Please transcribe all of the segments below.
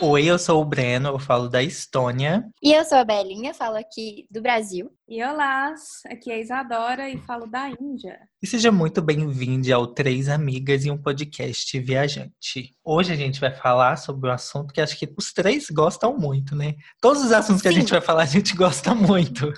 Oi, eu sou o Breno, eu falo da Estônia. E eu sou a Belinha, falo aqui do Brasil. E olá, aqui é a Isadora e falo da Índia. E seja muito bem-vindo ao Três Amigas e um Podcast Viajante. Hoje a gente vai falar sobre um assunto que acho que os três gostam muito, né? Todos os assuntos que a gente vai falar a gente gosta muito.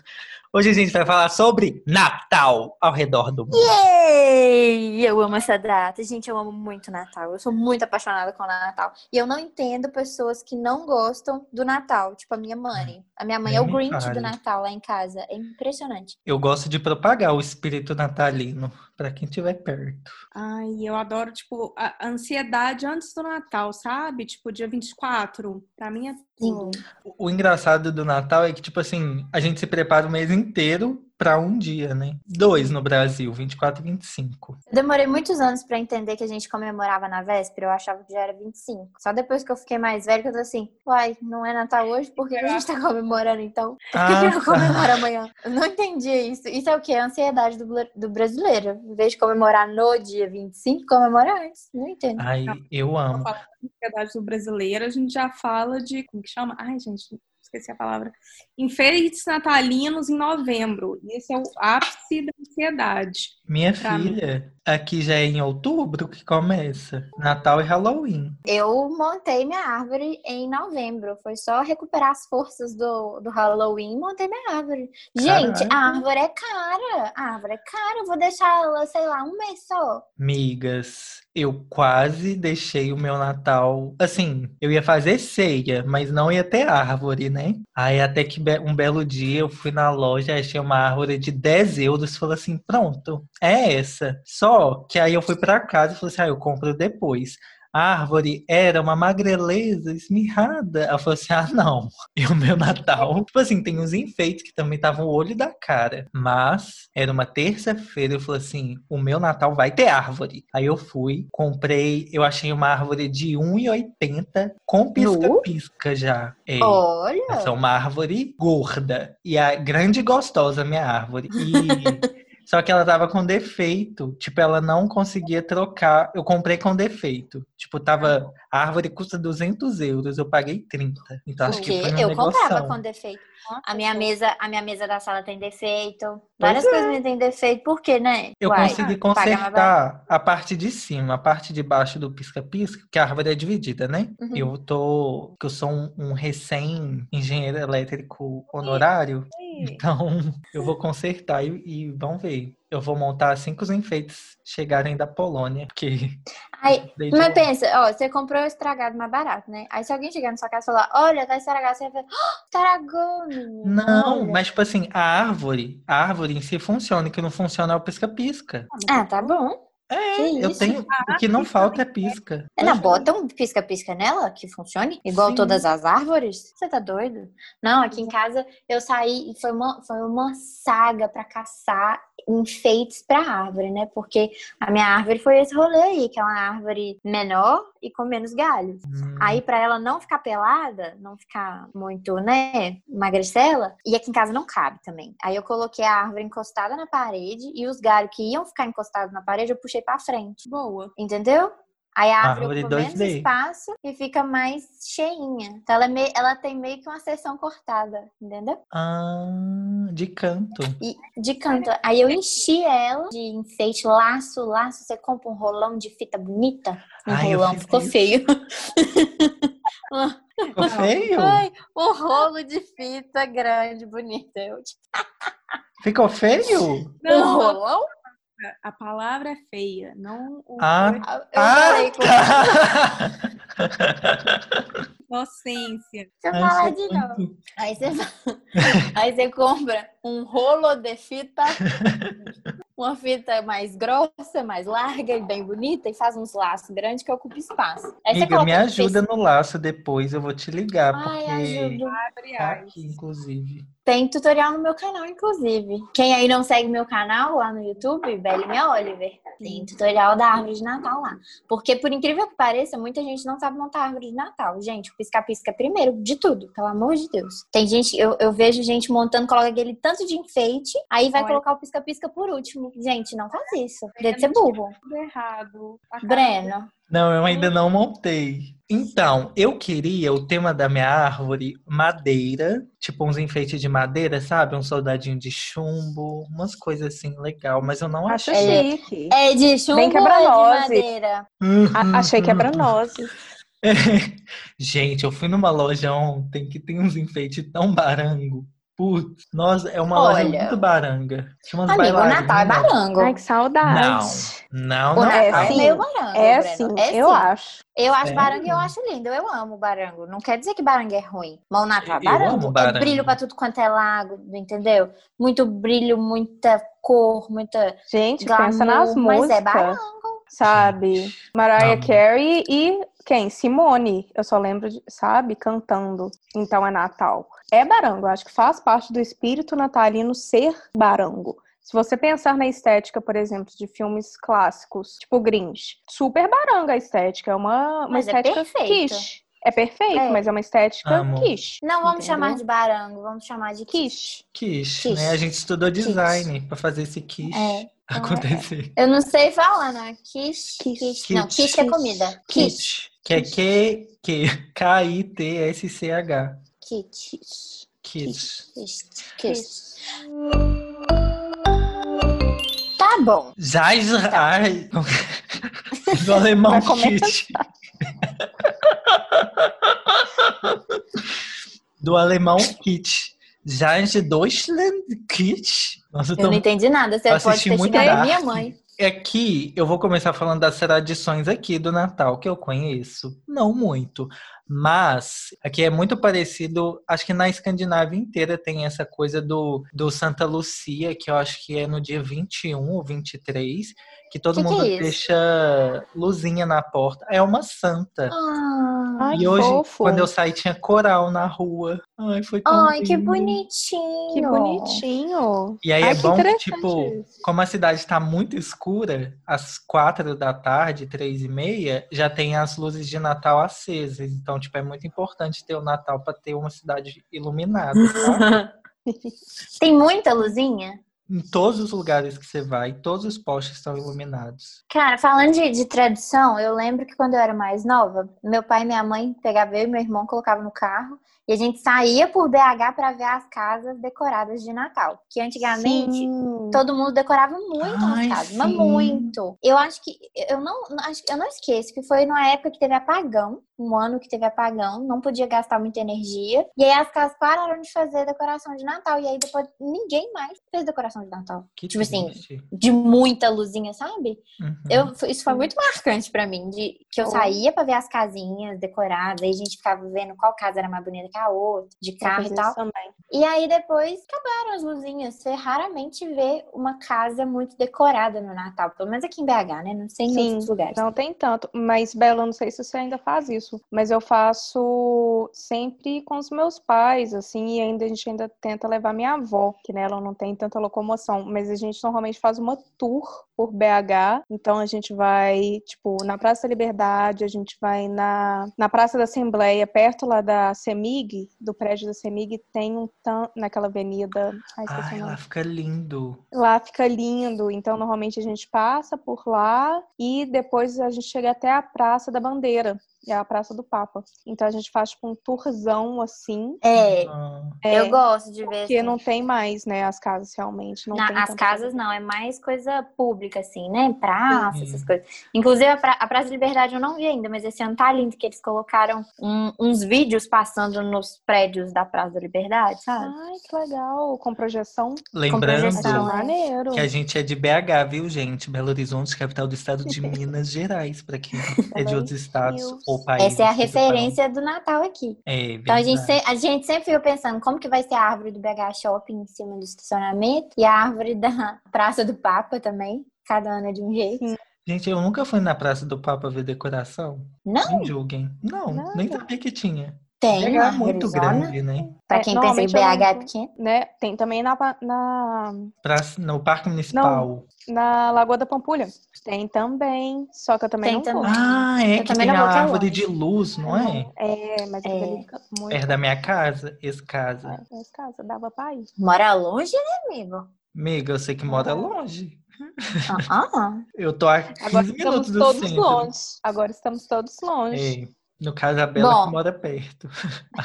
Hoje a gente vai falar sobre Natal ao redor do mundo. Yay! Eu amo essa data. Gente, eu amo muito Natal. Eu sou muito apaixonada com o Natal. E eu não entendo pessoas que não gostam do Natal. Tipo a minha mãe. A minha mãe é o Nem Grinch fale. do Natal lá em casa. É impressionante. Eu gosto de propagar o espírito natalino para quem estiver perto. Ai, eu adoro, tipo, a ansiedade antes do Natal, sabe? Tipo, dia 24. Pra mim é tudo. Sim. O o engraçado do Natal é que, tipo assim, a gente se prepara o mês inteiro para um dia, né? Dois no Brasil, 24 e 25. Eu demorei muitos anos pra entender que a gente comemorava na véspera. Eu achava que já era 25. Só depois que eu fiquei mais velha que eu tô assim, uai, não é Natal hoje? Por que que a gente tá comemorando então? Por que, que não tá. comemora amanhã? Eu não entendi isso. Isso é o quê? A ansiedade do, do brasileiro. Em vez de comemorar no dia 25, comemora antes. Não entendo. Ai, eu amo. Da ansiedade do brasileiro, a gente já fala de. Como que chama? Ai, gente, esqueci a palavra. Enfeites natalinos em novembro. Esse é o ápice da ansiedade. Minha Pra mim. filha, aqui já é em outubro que começa. Natal e Halloween. Eu montei minha árvore em novembro. Foi só recuperar as forças do, do Halloween e montei minha árvore. Gente, Caraca. a árvore é cara. A árvore é cara. Eu vou deixar ela, sei lá, um mês só. Migas, eu quase deixei o meu Natal. Assim, eu ia fazer ceia, mas não ia ter árvore, né? Aí até que um belo dia eu fui na loja, achei uma árvore de 10 euros. Falei assim: pronto, é essa. Só que aí eu fui pra casa e falei assim: ah, eu compro depois. Árvore era uma magreleza esmirrada. Ela falou assim: ah, não. E o meu Natal, tipo assim, tem os enfeites que também estavam o olho da cara. Mas era uma terça-feira, eu falei assim: o meu Natal vai ter árvore. Aí eu fui, comprei, eu achei uma árvore de 1,80 com pisca-pisca já. É. Olha. Essa é uma árvore gorda. E a grande e gostosa, minha árvore. E. Só que ela tava com defeito. Tipo, ela não conseguia trocar. Eu comprei com defeito. Tipo, tava. A árvore custa 200 euros. Eu paguei 30. Então acho que foi uma eu comprava negoção. com defeito. A minha mesa, a minha mesa da sala tem defeito. Várias é. coisas têm defeito. Por quê, né? Eu Uai, consegui consertar a parte de cima, a parte de baixo do pisca-pisca, que a árvore é dividida, né? Uhum. Eu tô. que Eu sou um, um recém-engenheiro elétrico honorário. Então, eu vou consertar e, e vamos ver. Eu vou montar assim que os enfeites chegarem da Polônia, porque. Aí, desde mas pensa, ó, você comprou o estragado mais barato, né? Aí se alguém chegar na sua casa e falar, olha, tá estragado, você vai falar, "Ah, estragou, menino. Não, olha." mas tipo assim, a árvore, a árvore em si funciona, o que não funciona é o pisca-pisca. Ah, tá bom. É, Que eu isso? tenho. O que não falta é pisca. Não, bota um pisca-pisca nela que funcione, igual Sim. todas as árvores. Você tá doido? Não, aqui em casa eu saí e foi uma, foi uma saga pra caçar enfeites pra árvore, né? Porque a minha árvore foi esse rolê aí, que é uma árvore menor e com menos galhos. Hum, Aí, pra ela não ficar pelada, não ficar muito, né, magricela, e aqui em casa não cabe também. Aí eu coloquei a árvore encostada na parede e os galhos que iam ficar encostados na parede eu puxei pra frente. Boa. Entendeu? Aí a árvore, Árvore ocupa menos 2D. espaço e fica mais cheinha. Então ela, é meio- ela tem meio que uma seção cortada, entendeu? Ah, de canto. E de canto. Aí eu enchi ela de enfeite, laço, laço. Você compra um rolão de fita bonita? Um Ai, rolão, ficou isso. feio. Ficou feio? Ai, um rolo de fita grande, bonita. Eu, Ficou feio? um rolão? A palavra é feia, não o Ah, Eu Ah, falei com tá. inocência. Deixa eu Ai, falar de novo. muito- Aí você, aí você compra um rolo de fita, uma fita mais grossa, mais larga e bem bonita, e faz uns laços grandes que ocupa espaço. Aí você Amiga, me ajuda no laço depois, eu vou te ligar, Ai, porque ajudo. tá aqui, inclusive. Tem tutorial no meu canal, inclusive. Quem aí não segue meu canal lá no YouTube, Belinha Oliver, tem tutorial da árvore de Natal lá. Porque, por incrível que pareça, muita gente não sabe montar árvore de Natal. Gente, o pisca-pisca é primeiro de tudo, pelo amor de Deus. Tem gente, eu, eu vejo gente montando, coloca aquele tanto de enfeite, aí vai Olha. colocar o pisca-pisca por último. Gente, não faz isso. Deve ser burro. Tudo errado. Breno, Não, eu ainda não montei. Então, eu queria o tema da minha árvore madeira, tipo uns enfeites de madeira, sabe? Um soldadinho de chumbo, umas coisas assim legal, mas eu não Acho achei. chique. É de chumbo Bem ou é de madeira? A- achei quebra-nozes. Gente, eu fui numa loja ontem que tem uns enfeites tão barango. Putz, nossa, é uma Olha. loja muito baranga. Umas Amigo, o. Natal é barango. Ai, que saudade. Não, O não, Natal é é, sim. meio barango. É Breno. sim, É eu sim. acho. Eu acho Sério? barango e eu acho lindo. Eu amo barango. Não quer dizer que barango é ruim. Mas o Natal é Eu barango. amo É barango. brilho pra tudo quanto é lago, entendeu? Muito brilho, muita cor, muita Gente, glamour. pensa nas mas músicas, é barango. sabe? Mariah Amo. Carey e quem? Simone. Eu só lembro, de, sabe? Cantando. Então é Natal. É barango. Acho que faz parte do espírito natalino ser barango. Se você pensar na estética, por exemplo, de filmes clássicos, tipo Grinch, super baranga a estética. É uma, uma Mas é estética perfeito. quiche. É perfeito, É. mas é uma estética Amo. quiche. Não vamos entendeu? chamar de barango, vamos chamar de quiche. Quiche. Quiche, né? A gente estudou design pra fazer esse quiche É. acontecer. Eu não sei falar, não. É quiche. Quiche. quiche. Não, Quiche. quiche é comida. Quiche. Quiche, que é Q, Quiche. Quiche. Quiche. Tá bom. Já, já. Do alemão kit. Do alemão. Já de Deutschland kit. Nossa, eu Eu tô não entendi nada. Você Eu pode ter muito xingado a minha mãe. Aqui eu vou começar falando das tradições aqui do Natal que eu conheço. Não muito, mas aqui é muito parecido. Acho que na Escandinávia inteira tem essa coisa do, do Santa Lucia, que eu acho que é no dia 21 ou 23, que todo Que que mundo é isso? deixa luzinha na porta. É uma santa. Ah, Ai, e que hoje, fofo. quando eu saí, tinha coral na rua. Ai, foi tão Ai, que lindo. bonitinho. Que bonitinho. E aí Ai, é que bom que, tipo, isso. como a cidade está muito escura, às quatro da tarde, três e meia, já tem as luzes de Natal acesas. Então, tipo, é muito importante ter o Natal para ter uma cidade iluminada? Tem muita luzinha? Em todos os lugares que você vai, todos os postes estão iluminados. Cara, falando de, de tradição, eu lembro que quando eu era mais nova, meu pai e minha mãe pegavam eu e meu irmão, colocavam no carro e a gente saía por BH para ver as casas decoradas de Natal. Que antigamente Sim. todo mundo decorava muito Ai, as casas, mas sim. muito. Eu acho que eu não, acho, eu não esqueço que foi numa época que teve apagão, um ano que teve apagão, não podia gastar muita energia. E aí as casas pararam de fazer decoração de Natal e aí depois ninguém mais fez decoração de Natal. Que Tipo assim, triste. De muita luzinha, sabe? Uhum. Eu, isso foi muito marcante pra mim, de que eu Oh. saía pra ver as casinhas decoradas, aí a gente ficava vendo qual casa era mais bonita que a outra, de carro e tal. também. E aí depois acabaram as luzinhas. Você raramente vê uma casa muito decorada no Natal, pelo menos aqui em BH, né? Não sei em Sim, outros lugares. Não tem tanto. Mas, Bela, não sei se você ainda faz isso. Mas eu faço sempre com os meus pais, assim, e ainda a gente ainda tenta levar minha avó, que né, ela não tem tanta locomoção. Mas a gente normalmente faz uma tour por BH. Então a gente vai, tipo, na Praça da Liberdade, a gente vai na, na Praça da Assembleia, perto lá da CEMIG, do prédio da CEMIG, tem um tan naquela avenida. Ai, Ai, lá fica lindo. Lá fica lindo, então normalmente a gente passa por lá e depois a gente chega até a Praça da Bandeira, é a Praça do Papa. Então a gente faz tipo um tourzão assim, É, Ah, é, eu gosto de ver porque assim. não tem mais, né, as casas realmente, não Na- tem as casas não, é mais coisa pública, assim, né? Praça, Sim. essas coisas. Inclusive, a, pra- a Praça da Liberdade eu não vi ainda, mas esse ano tá lindo que eles colocaram um- uns vídeos passando nos prédios da Praça da Liberdade, sabe? Ai, que legal, com projeção, Lembrando projeção, é. maneiro. que a gente é de BH, viu, gente? Belo Horizonte, capital do estado de Minas Gerais, para quem é de outros estados Ou países. Essa é a referência do Natal aqui. É, Então a gente, a gente sempre fica pensando como que vai ser a árvore do BH Shopping em cima do estacionamento e a árvore da Praça do Papa também. Cada ano é de um jeito. Sim. Gente, eu nunca fui na Praça do Papa ver decoração. Não, Me julguem. Não, Nada. nem sabia que tinha. Tem. BH é muito Arizona. grande, né? Pra É, quem pensa que normalmente eu BH é não- pequeno. Né? Tem também na, na, Praça, no Parque Municipal. na Lagoa da Pampulha. Tem também, só que eu também Tem não também. vou. Ah, é Eu que tem não a é árvore longe. de luz, não é? É, mas É. fica muito. Perto da minha casa, esse casa. É, caso, dava pra ir. Mora longe, né, amigo? Amiga, eu sei que mora longe. Ah, ah. Eu tô a 15 Agora minutos estamos do todos centro. longe. Agora estamos todos longe. É, No caso, a Bela Bom. que mora perto.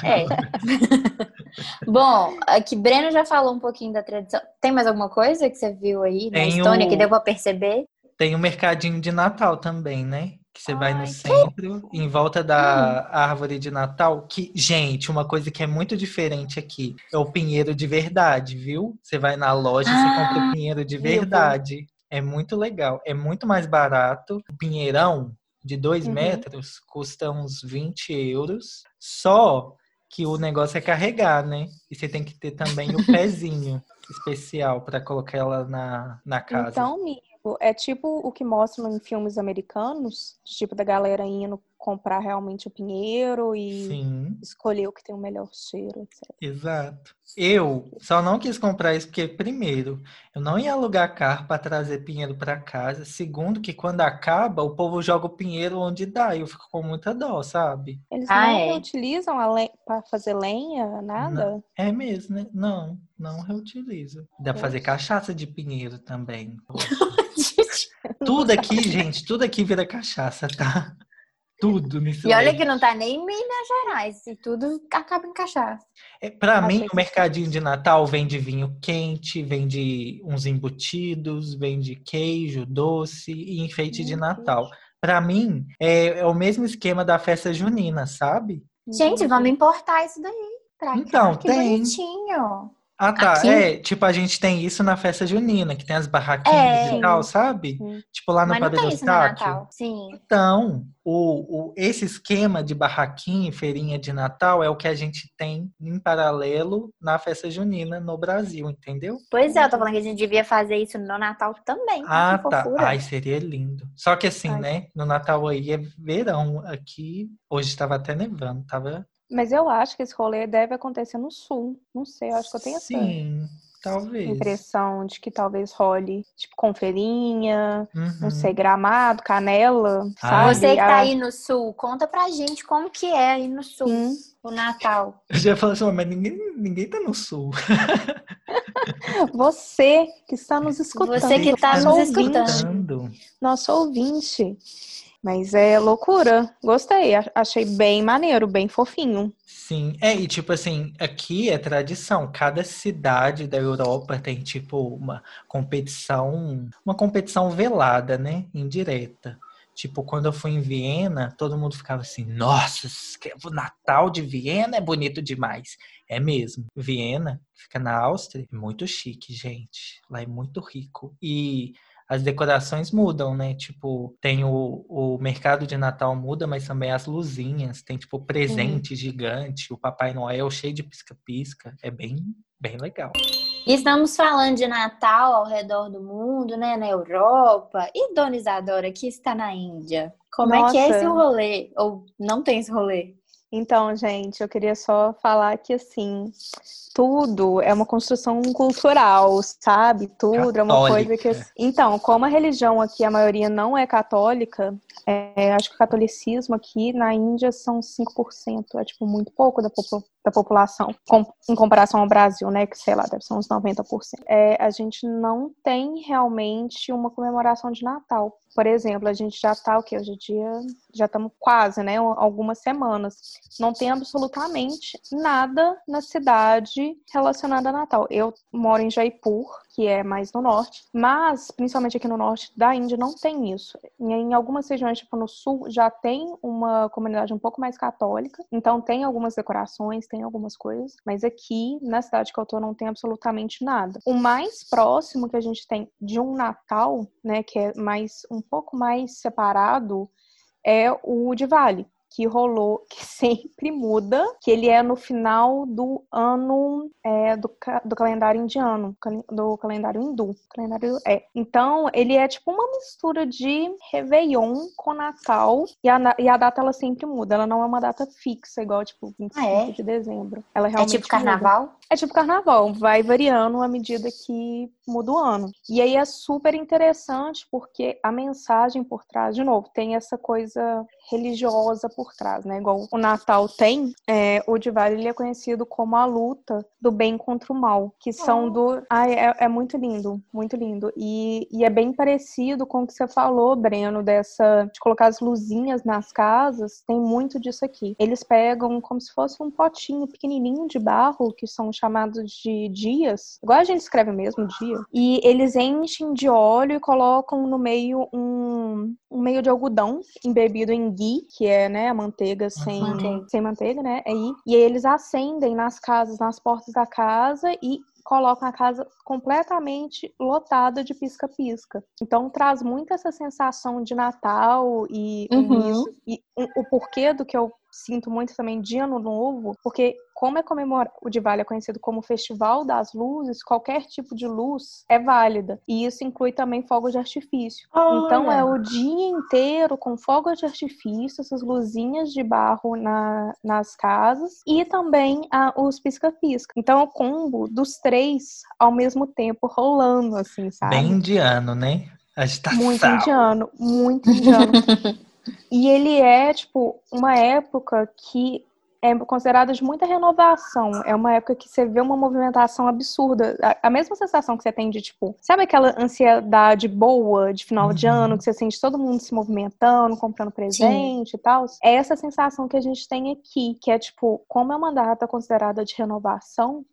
É. Bom, aqui Breno já falou um pouquinho da tradição. Tem mais alguma coisa que você viu aí na Tem Estônia o- que deu pra perceber? Tem o mercadinho de Natal também, né? Que você vai no Ai, centro, em volta da árvore de Natal. Que, gente, uma coisa que é muito diferente aqui é o pinheiro de verdade, viu? Você vai na loja e você Ah, compra o pinheiro de verdade. É muito legal. É muito mais barato. O pinheirão de 2 Uhum. metros custa uns 20 euros. Só que o negócio é carregar, né? E você tem que ter também o pezinho especial para colocar ela na, na casa. Então, amigo, é tipo o que mostram em filmes americanos, tipo da galera indo comprar realmente o pinheiro e Sim. escolher o que tem o melhor cheiro, etc. Exato. Eu só não quis comprar isso porque, primeiro, eu não ia alugar carro para trazer pinheiro para casa. Segundo, que quando acaba, o povo joga o pinheiro onde dá. E eu fico com muita dó, sabe? Eles Ah, não é? reutilizam a len- pra fazer lenha, nada? É mesmo, né? Não, não reutilizo. Dá pra fazer cachaça de pinheiro também. Tudo aqui, gente, tudo aqui vira cachaça, tá? Tudo nisso. E olha que não tá nem em Minas Gerais, e tudo acaba em cachaça. É, Para Achei mim, que o mercadinho de Natal vende vinho quente, vende uns embutidos, vende queijo, doce e enfeite de Natal. Para mim, é, é o mesmo esquema da festa junina, sabe? Gente, vamos importar isso daí pra Então, cá. Que tem. bonitinho. Ah, tá. Aqui? É, tipo, a gente tem isso na festa junina, que tem as barraquinhas É. e tal, sabe? Sim. Tipo lá no Mas Padre Eustáquio. Natal. Sim. Então, o, o- esse esquema de barraquinha e feirinha de Natal é o que a gente tem em paralelo na festa junina no Brasil, entendeu? Pois é, eu tô falando que a gente devia fazer isso no Natal também. Ah, tá. fofura. Ai, seria lindo. Só que assim, Ai. né? No Natal aí é verão. Aqui, hoje estava até nevando, tava. Mas eu acho que esse rolê deve acontecer no sul. Não sei, eu acho que eu tenho essa Sim, talvez. impressão de que talvez role, tipo, com feirinha, não Uhum. sei, gramado, canela, Ah. sabe? Você que tá aí no sul, conta pra gente como que é aí no sul, Sim. o Natal. Eu já falei assim, mas ninguém, ninguém tá no sul. Você que está nos escutando. Você que tá nosso nos ouvinte, escutando. Nosso ouvinte. Mas é loucura. Gostei. Achei bem maneiro, bem fofinho. Sim, é, e tipo assim, aqui é tradição. Cada cidade da Europa tem tipo uma competição, uma competição velada, né? Indireta. Tipo, quando eu fui em Viena, todo mundo ficava assim, nossa, o Natal de Viena é bonito demais. É mesmo. Viena, fica na Áustria, é muito chique, gente. Lá é muito rico. E as decorações mudam, né? Tipo, tem o, o mercado de Natal muda, mas também as luzinhas. Tem, tipo, presente gigante, o Papai Noel cheio de pisca-pisca. É bem, bem legal. Estamos falando de Natal ao redor do mundo, né? Na Europa. E Dona Isadora, que está na Índia. Como é que é Nossa. esse rolê? Ou não tem esse rolê? Então, gente, eu queria só falar que assim, tudo é uma construção cultural, sabe? Tudo é uma coisa que. Católica. Então, como a religião aqui, a maioria não é católica, é, acho que o catolicismo aqui na Índia são 5%, é tipo muito pouco da, da população, com- em comparação ao Brasil, né? Que sei lá, deve ser uns 90%. É, a gente não tem realmente uma comemoração de Natal. Por exemplo, a gente já tá o quê? Hoje em dia já estamos quase, né? Algumas semanas. Não tem absolutamente nada na cidade relacionado a Natal. Eu moro em Jaipur, que é mais no norte, mas principalmente aqui no norte da Índia não tem isso. Em algumas regiões, tipo no sul, já tem uma comunidade um pouco mais católica, então tem algumas decorações, tem algumas coisas, mas aqui na cidade que eu tô não tem absolutamente nada. O mais próximo que a gente tem de um Natal, né, que é mais um pouco mais separado, é o Diwali, que rolou, que sempre muda, que ele é no final do ano é, do, do calendário indiano, do calendário hindu. Calendário, é. Então, ele é tipo uma mistura de Réveillon com Natal, e a, e a data ela sempre muda, ela não é uma data fixa, igual tipo 25 Ah, é? de dezembro. Ela É realmente tipo muda. carnaval? É tipo carnaval, vai variando à medida que muda o ano. E aí é super interessante porque a mensagem por trás, de novo, tem essa coisa religiosa por trás, né? Igual o Natal tem, é, o Diwali ele é conhecido como a luta do bem contra o mal, que são oh. do... Ai, é, é, muito lindo, muito lindo. E, e é bem parecido com o que você falou, Breno, dessa... de colocar as luzinhas nas casas, tem muito disso aqui. Eles pegam como se fosse um potinho pequenininho de barro, que são chamados de dias, igual a gente escreve mesmo, e eles enchem de óleo e colocam no meio um, um meio de algodão embebido em ghee, que é, né, a manteiga sem, uhum. sem manteiga, né, aí, e aí eles acendem nas casas, nas portas da casa e colocam a casa completamente lotada de pisca-pisca. Então traz muito essa sensação de Natal e, uhum. isso, e o porquê do que eu sinto muito também de Ano Novo, porque como é comemora o Diwali é conhecido como Festival das Luzes, qualquer tipo de luz é válida. E isso inclui também fogos de artifício. Então é o dia inteiro com fogos de artifício, essas luzinhas de barro na, nas casas e também a, os pisca-pisca. Então é o combo dos três ao mesmo tempo rolando, assim, sabe? Bem indiano, né? Agitação. Muito indiano, muito indiano. E ele é, tipo, uma época que é considerada de muita renovação. É uma época que você vê uma movimentação absurda. A, mesma sensação que você tem de, tipo, sabe aquela ansiedade boa de final uhum. de ano, que você sente todo mundo se movimentando, comprando presente Sim. e tal? É essa sensação que a gente tem aqui, que é, tipo, como é uma data considerada de renovação,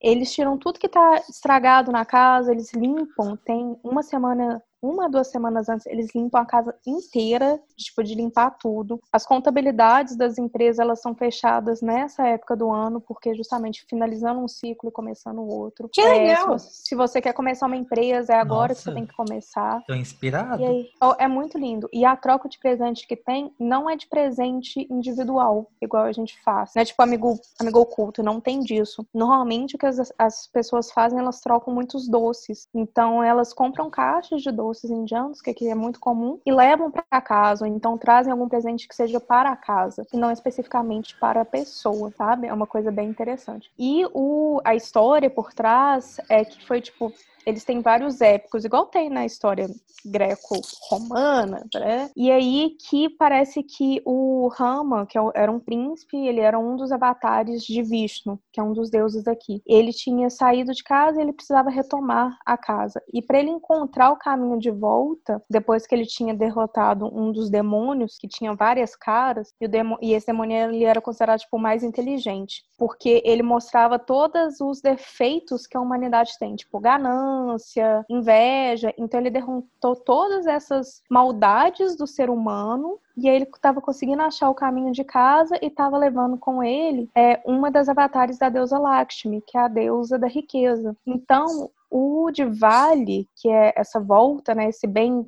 eles tiram tudo que tá estragado na casa, eles limpam, tem uma semana uma, duas semanas antes, eles limpam a casa inteira, tipo, de limpar tudo. As contabilidades das empresas, elas são fechadas nessa época do ano, porque justamente finalizando um ciclo e começando o outro. Que legal! É, se, você, se, você, quer começar uma empresa, é agora Nossa, que você tem que começar. Tô inspirado. E aí, é muito lindo. E a troca de presente que tem, não é de presente individual, igual a gente faz. Não é tipo amigo, amigo oculto, não tem disso. Normalmente, o que as, as pessoas fazem, elas trocam muitos doces. Então, elas compram caixas de doces doces indianos, que aqui é muito comum, e levam para casa, ou então trazem algum presente que seja para a casa, e não especificamente para a pessoa, sabe? É uma coisa bem interessante. E o, a história por trás é que foi tipo eles têm vários épicos, igual tem na história greco-romana, né? E aí que parece que o Rama, que é era um príncipe, ele era um dos avatares de Vishnu, que é um dos deuses daqui. Ele tinha saído de casa e ele precisava retomar a casa. E para ele encontrar o caminho de volta, depois que ele tinha derrotado um dos demônios, que tinha várias caras, e, e esse demônio ele era considerado tipo, mais inteligente, porque ele mostrava todos os defeitos que a humanidade tem, tipo ganância, ganância, inveja. Então ele derrotou todas essas maldades do ser humano e aí ele estava conseguindo achar o caminho de casa e estava levando com ele é, uma das avatares da deusa Lakshmi, que é a deusa da riqueza. Então, o de vale, que é essa volta, né, esse bem,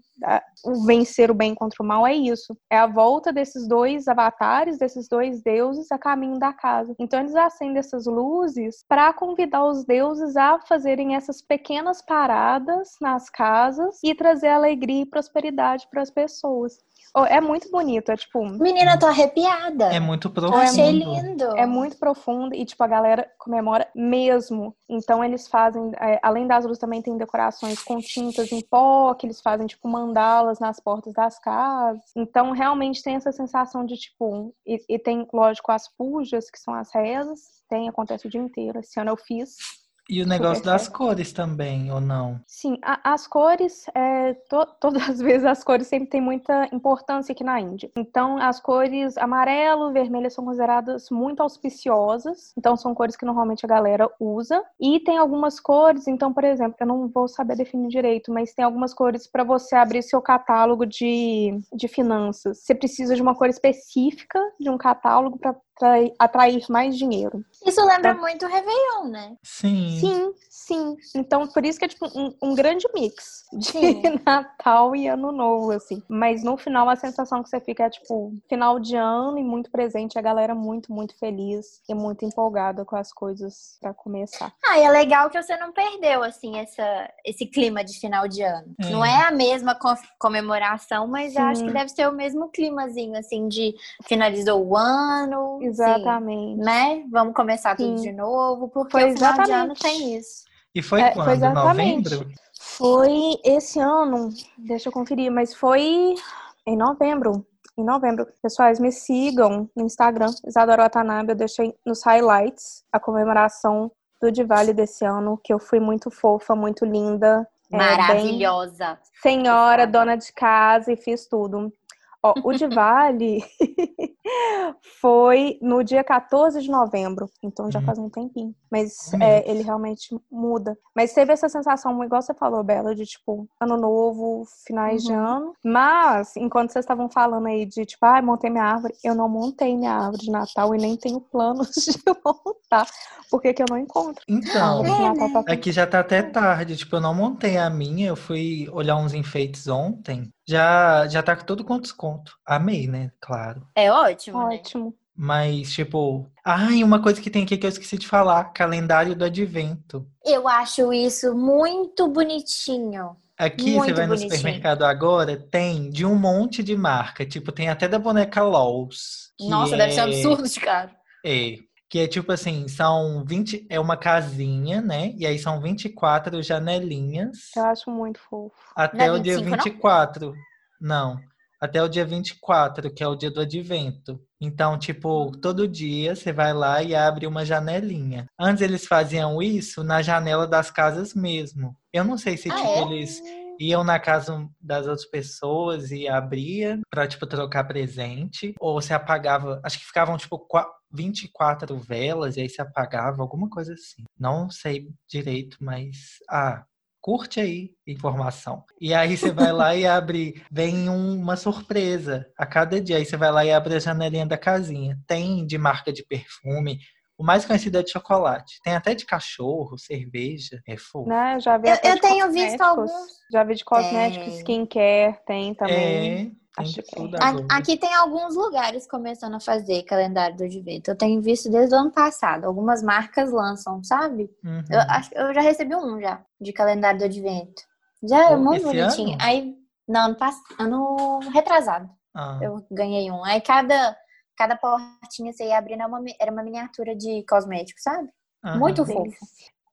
o vencer o bem contra o mal, é isso. É a volta desses dois avatares, desses dois deuses a caminho da casa. Então eles acendem essas luzes para convidar os deuses a fazerem essas pequenas paradas nas casas e trazer alegria e prosperidade para as pessoas. É muito bonito, é tipo. Menina, tô arrepiada. É muito profundo. Eu achei lindo. É muito profundo e, tipo, a galera comemora mesmo. Então, eles fazem, é, além das luzes, também tem decorações com tintas em pó, que eles fazem, tipo, mandalas nas portas das casas. Então, realmente tem essa sensação de, tipo. E, e tem, lógico, as pujas, que são as rezas. Tem, acontece o dia inteiro. Esse ano eu fiz. E o negócio das cores também, ou não? Sim, a, as cores, é, to, todas as vezes as cores sempre têm muita importância aqui na Índia. Então, as cores amarelo, vermelho são consideradas muito auspiciosas. Então, são cores que normalmente a galera usa. E tem algumas cores, então, por exemplo, eu não vou saber definir direito, mas tem algumas cores para você abrir seu catálogo de, de finanças. Você precisa de uma cor específica de um catálogo para atrair, atrair mais dinheiro. Isso lembra então, muito o Réveillon, né? Sim. Sim, sim. Então, por isso que é tipo um, um grande mix de sim. Natal e Ano Novo, assim. Mas no final, a sensação que você fica é tipo final de ano e muito presente, a galera muito, muito feliz e muito empolgada com as coisas para começar. Ah, e é legal que você não perdeu, assim, essa, esse clima de final de ano. É. Não é a mesma comemoração, mas sim. acho que deve ser o mesmo climazinho, assim, de finalizou o ano Exatamente. Sim, né? Vamos começar tudo Sim. de novo, porque Foi o final de ano tem isso. E foi É, quando? foi exatamente. Novembro? Foi esse ano, deixa eu conferir, mas foi em novembro. Em novembro. Pessoais, me sigam no Instagram, Isadora Watanabe. Eu deixei nos highlights a comemoração do Diwali desse ano, que eu fui muito fofa, muito linda. é, Maravilhosa. senhora, Fofada. dona de casa e fiz tudo. Ó, o Diwali foi no dia 14 de novembro, então já Uhum. faz um tempinho. Mas Um é, ele realmente muda. Mas teve essa sensação, igual você falou, Bela, de tipo, ano novo, finais de Uhum. ano. Mas, enquanto vocês estavam falando aí de tipo, ah, montei minha árvore, eu não montei minha árvore de Natal e nem tenho planos de montar, porque que eu não encontro. Então, de É, pra aqui já tá até tarde. Tipo, eu não montei a minha. Eu fui olhar uns enfeites ontem. Já, já tá com todo com desconto. Amei, né? Claro. É ótimo, né? Ótimo. Mas, tipo... Ai, uma coisa que tem aqui que eu esqueci de falar. Calendário do Advento. Eu acho isso muito bonitinho. Aqui, você Muito vai no bonitinho. supermercado agora, tem de um monte de marca. Tipo, tem até da boneca LOLs. Nossa, deve ser um é- absurdo de caro. É. Que é tipo assim, são 20. É uma casinha, né? E aí são 24 janelinhas. Eu acho muito fofo. Até Não é o dia 25, não? 24. Não. Até o dia 24, que é o dia do advento. Então, tipo, todo dia você vai lá e abre uma janelinha. Antes eles faziam isso na janela das casas mesmo. Eu não sei se, Ah, tipo, é? eles iam na casa das outras pessoas e abria pra, tipo, trocar presente. Ou se apagava, acho que ficavam, tipo, qua- 24 velas e aí se apagava, alguma coisa assim. Não sei direito, mas. Ah, curte aí informação. E aí você vai lá e abre, vem um- uma surpresa a cada dia. Aí você vai lá e abre a janelinha da casinha. Tem de marca de perfume. O mais conhecido é de chocolate. Tem até de cachorro, cerveja. É fofo. Né? Já vi Eu, eu tenho visto alguns. Já vi de cosméticos, Tem. skincare, tem também. É, Acho que agora. Aqui tem alguns lugares começando a fazer calendário do advento. Eu tenho visto desde o ano passado. Algumas marcas lançam, sabe? Uhum. Eu, acho, eu já recebi um já, de calendário do advento. Já é muito bonitinho. ano? Aí, não, ano, pass... ano retrasado, Ah, eu ganhei um. Aí cada, cada portinha você ia abrindo era uma, mi- era uma miniatura de cosmético, sabe? aham. Muito fofo.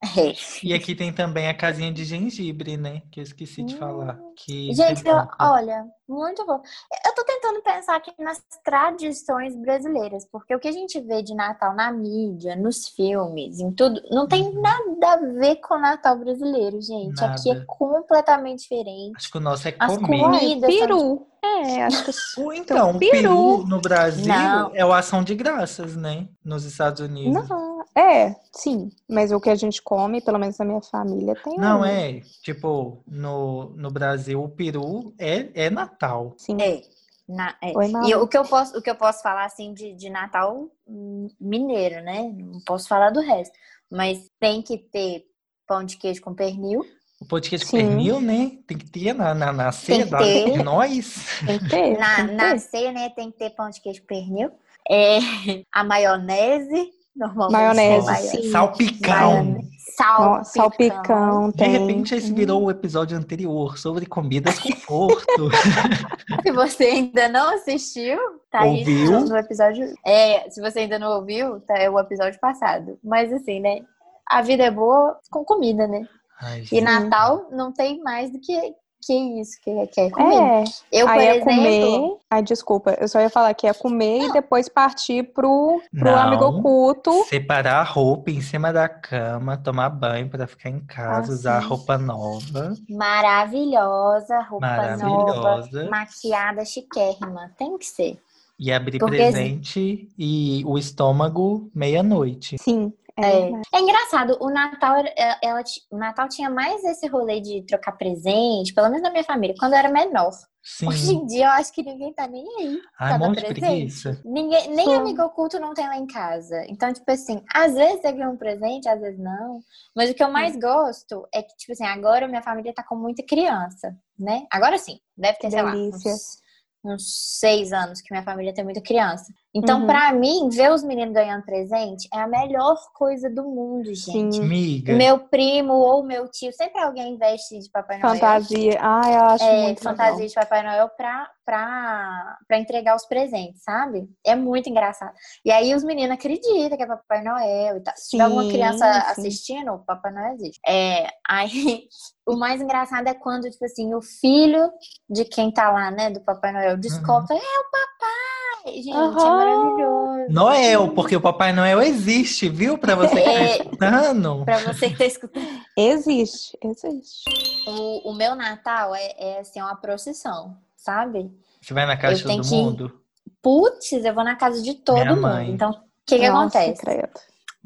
É. E aqui tem também a casinha de gengibre, né? Que eu esqueci de Hum. falar. Que Gente, eu- olha, muito bom. Eu tô tentando pensar aqui nas tradições brasileiras, porque o que a gente vê de Natal na mídia, nos filmes, em tudo, não tem Uhum. nada a ver com o Natal brasileiro, gente. Aqui é Nada. completamente diferente. Acho que o nosso é As comer. comidas- Uai, Comidas são peru. É, acho que Ou então, o peru. peru no Brasil Não. é o ação de graças, né? Nos Estados Unidos. Não, é, sim. Mas o que a gente come, pelo menos na minha família, tem Não, um. é. Tipo, no, no Brasil, o peru é, é Natal. Sim. É. Na- é. Oi, E o que eu posso, o que eu posso falar assim de, de Natal hum, mineiro, né? Não posso falar do resto. Mas tem que ter pão de queijo com pernil. O podcast Sim. pernil, né? Tem que ter na, na, na ceia que da- ter. de nós. Tem que ter. Na, tem que na ter. ceia, né, tem que ter pão de queijo com pernil. É, a maionese, normalmente. Maionese, maio- sim. Salpicão. Maionese. Salpicão. Salpicão De tem. repente, esse virou o episódio anterior sobre comidas conforto. Se você ainda não assistiu, tá Ouviu? aí no episódio. É, se você ainda não ouviu, tá é o episódio passado. Mas assim, né? A vida é boa com comida, né? Ai, E. Natal não tem mais do que, que isso, que, que é comida. É, Eu, por aí é exemplo. comer. Ai, desculpa, eu só ia falar que é comer e depois partir pro, pro Não. amigo oculto. Separar a roupa em cima da cama, tomar banho pra ficar em casa, Ah, usar sim. roupa nova, Maravilhosa, roupa nova, maravilhosa, maquiada, chiquérrima. Tem que ser. e abrir Porque- presente e o estômago meia-noite. Sim. É, É. É engraçado, o Natal, era- ela, ela o Natal tinha mais esse rolê de trocar presente, pelo menos na minha família, quando eu era menor. Sim. Hoje em dia eu acho que ninguém tá nem aí. Ai, um presente. Ninguém, nem Sim. amigo oculto não tem lá em casa. Então, tipo assim, às vezes você ganha um presente, às vezes não. Mas o que eu mais gosto é que, tipo assim, agora minha família tá com muita criança, né? Agora sim, deve ter, Que sei lá, uns, uns seis anos que minha família tem muita criança. Então, Uhum. pra mim, ver os meninos ganhando presente é a melhor coisa do mundo, gente. Sim. Amiga. Meu primo ou meu tio, sempre alguém veste de Papai Noel. Fantasia. Ai, eu acho É, muito fantasia legal. de Papai Noel pra, pra, pra entregar os presentes, sabe? É muito engraçado. E aí os meninos acreditam que é Papai Noel e tal. Se tiver alguma criança sim. assistindo, o Papai Noel existe. É, aí o mais engraçado é quando, tipo assim, o filho de quem tá lá, né, do Papai Noel, descobre, é o papai! Gente, é Aham. maravilhoso. Noel, porque o Papai Noel existe, viu? Pra você que tá É. escutando. Pra você que tá escutando. Existe, existe. O, o meu Natal é, é assim, uma procissão, sabe? Você vai na casa Eu de todo que- mundo? Putz, eu vou na casa de todo Minha mundo. mãe. Então, o que que acontece? credo.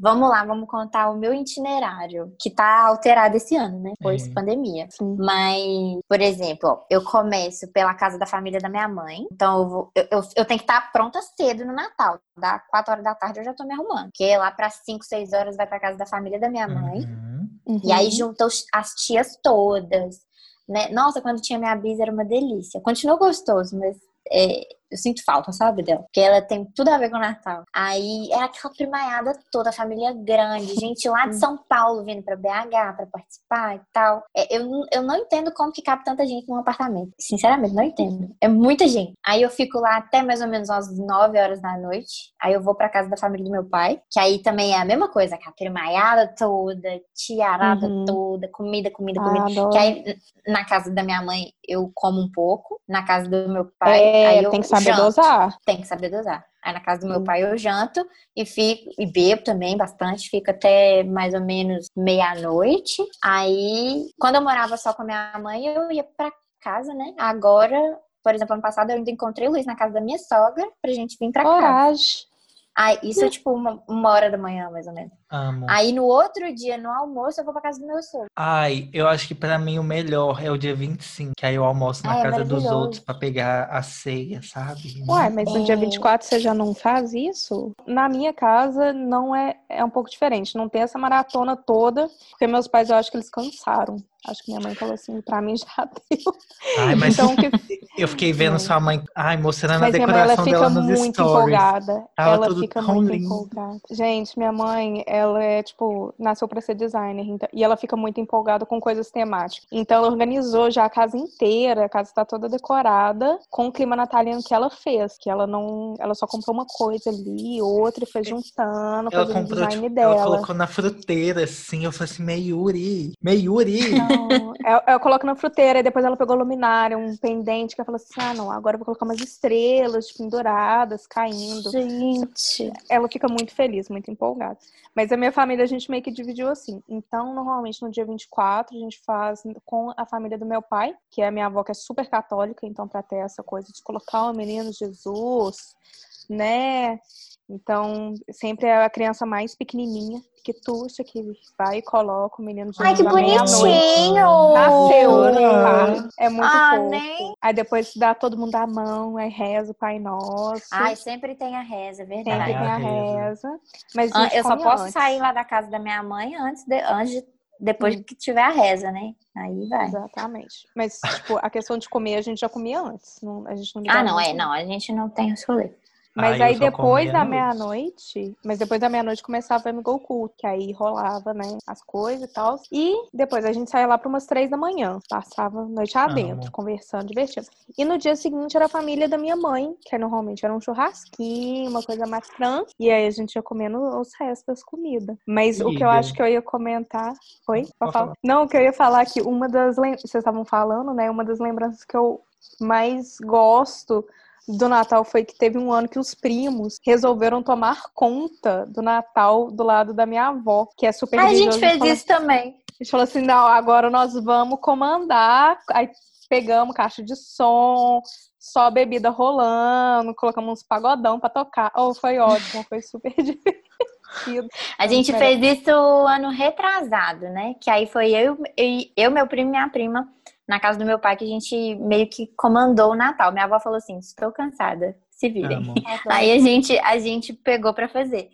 Vamos lá, vamos contar o meu itinerário, que tá alterado esse ano, né? Depois É. pandemia. Sim. Mas, por exemplo, ó, eu começo pela casa da família da minha mãe. Então, eu, vou, eu, eu, eu tenho que estar pronta cedo no Natal. Da 4 horas da tarde eu já tô me arrumando. Porque lá para 5, 6 horas vai pra casa da família da minha mãe. Uhum. Uhum. E aí junta os- as tias todas. Né? Nossa, quando tinha minha bis era uma delícia. Continua gostoso, mas é, eu sinto falta, sabe, dela? Porque ela tem tudo a ver com o Natal. Aí era aquela primaiada toda, família grande, gente lá de São Paulo vindo pra BH pra participar e tal. É, eu, não- eu não entendo como que cabe tanta gente num apartamento. Sinceramente, não entendo. É muita gente. Aí eu fico lá até mais ou menos umas 9 horas da noite. Aí eu vou pra casa da família do meu pai, que aí também é a mesma coisa, aquela primaiada toda, tiarada Uhum. toda, comida, comida, comida. Ah. Que aí na casa da minha mãe eu como um pouco, na casa do meu pai É, aí eu tem que saber janto. dosar. Tem que saber dosar. Aí na casa do meu Sim. pai eu janto e fico e bebo também bastante, fico até mais ou menos meia-noite. Aí, quando eu morava só com a minha mãe, eu ia pra casa, né? Agora, por exemplo, ano passado eu ainda encontrei o Luiz na casa da minha sogra pra gente vir pra casa. Coragem. Aí, isso é tipo uma, uma hora da manhã, mais ou menos. Amo. Aí no outro dia, no almoço, eu vou pra casa do meu sogro. Ai, eu acho que pra mim o melhor é o dia 25, que aí eu almoço na Ai, é casa dos maravilhoso. outros pra pegar a ceia, sabe? Uai, mas no dia É. 24 você já não faz isso? Na minha casa não é, é um pouco diferente. Não tem essa maratona toda, porque meus pais eu acho que eles cansaram. Acho que minha mãe falou assim, pra mim já deu. Ai, mas Então, que, eu fiquei vendo Sim. sua mãe, ai, mostrando mas a minha mãe ela decoração fica dela nos muito stories. empolgada. Ela tudo fica muito lindo. empolgada. Gente, minha mãe, ela é tipo, nasceu pra ser designer, então- e ela fica muito empolgada com coisas temáticas. Então ela organizou já a casa inteira, a casa tá toda decorada com o clima natalino que ela fez, que ela não, ela só comprou uma coisa ali, outra e foi juntando, Ela fazendo o comprou, design tipo, ela dela. colocou na fruteira, assim, eu falei assim, Meiuri, Meiuri. Não, eu, eu coloco na fruteira e depois ela pegou luminária, um pendente que ela falou assim: ah, não, agora eu vou colocar umas estrelas penduradas, caindo. Gente. Ela fica muito feliz, muito empolgada. Mas a minha família a gente meio que dividiu assim. Então, normalmente no dia 24, a gente faz com a família do meu pai, que é a minha avó, que é super católica, então, pra ter essa coisa de colocar o menino Jesus, né? Então, sempre é a criança mais pequenininha, que tuxa, que vai e coloca o menino Jesus Ai, que bonitinho! Nasceu, tá? É muito Ah, fofo. nem- Aí depois dá todo mundo a mão, aí reza o Pai Nosso. Ai, sempre tem a reza, é verdade. Sempre tem a reza. Mas a Ah, Eu só posso antes. sair lá da casa da minha mãe antes, de, antes de- depois Hum. que tiver a reza, né? Aí vai. Exatamente. Mas, tipo, a questão de comer a gente já comia antes. Não, a gente não Ah, não, muito é, não, a gente não tem os rolês. Mas aí só depois da meia-noite, mas depois da meia-noite começava a MGO Cult, que aí rolava, né, as coisas e tal. E depois a gente saía lá para umas três da manhã, passava a noite adentro, Amo. conversando, divertindo. E no dia seguinte era a família da minha mãe, que normalmente era um churrasquinho, uma coisa mais tran. E aí a gente ia comendo os restos das comidas. Mas o que eu acho que eu ia comentar. Oi? Pode Pode falar. Não, o que eu ia falar é que uma das lembranças. Vocês estavam falando, né? Uma das lembranças que eu mais gosto do Natal foi que teve um ano que os primos resolveram tomar conta do Natal do lado da minha avó, que é super a gente fez isso também. A gente falou assim: não, agora nós vamos comandar. Aí pegamos caixa de som, só bebida rolando, colocamos uns pagodão pra tocar. Oh, foi ótimo, foi super divertido. A gente fez isso ano retrasado, né? Que aí foi eu, eu, eu, meu primo e minha prima na casa do meu pai que a gente meio que comandou o Natal. Minha avó falou assim: estou cansada, se virem. Amo. Aí a gente, a gente pegou pra fazer.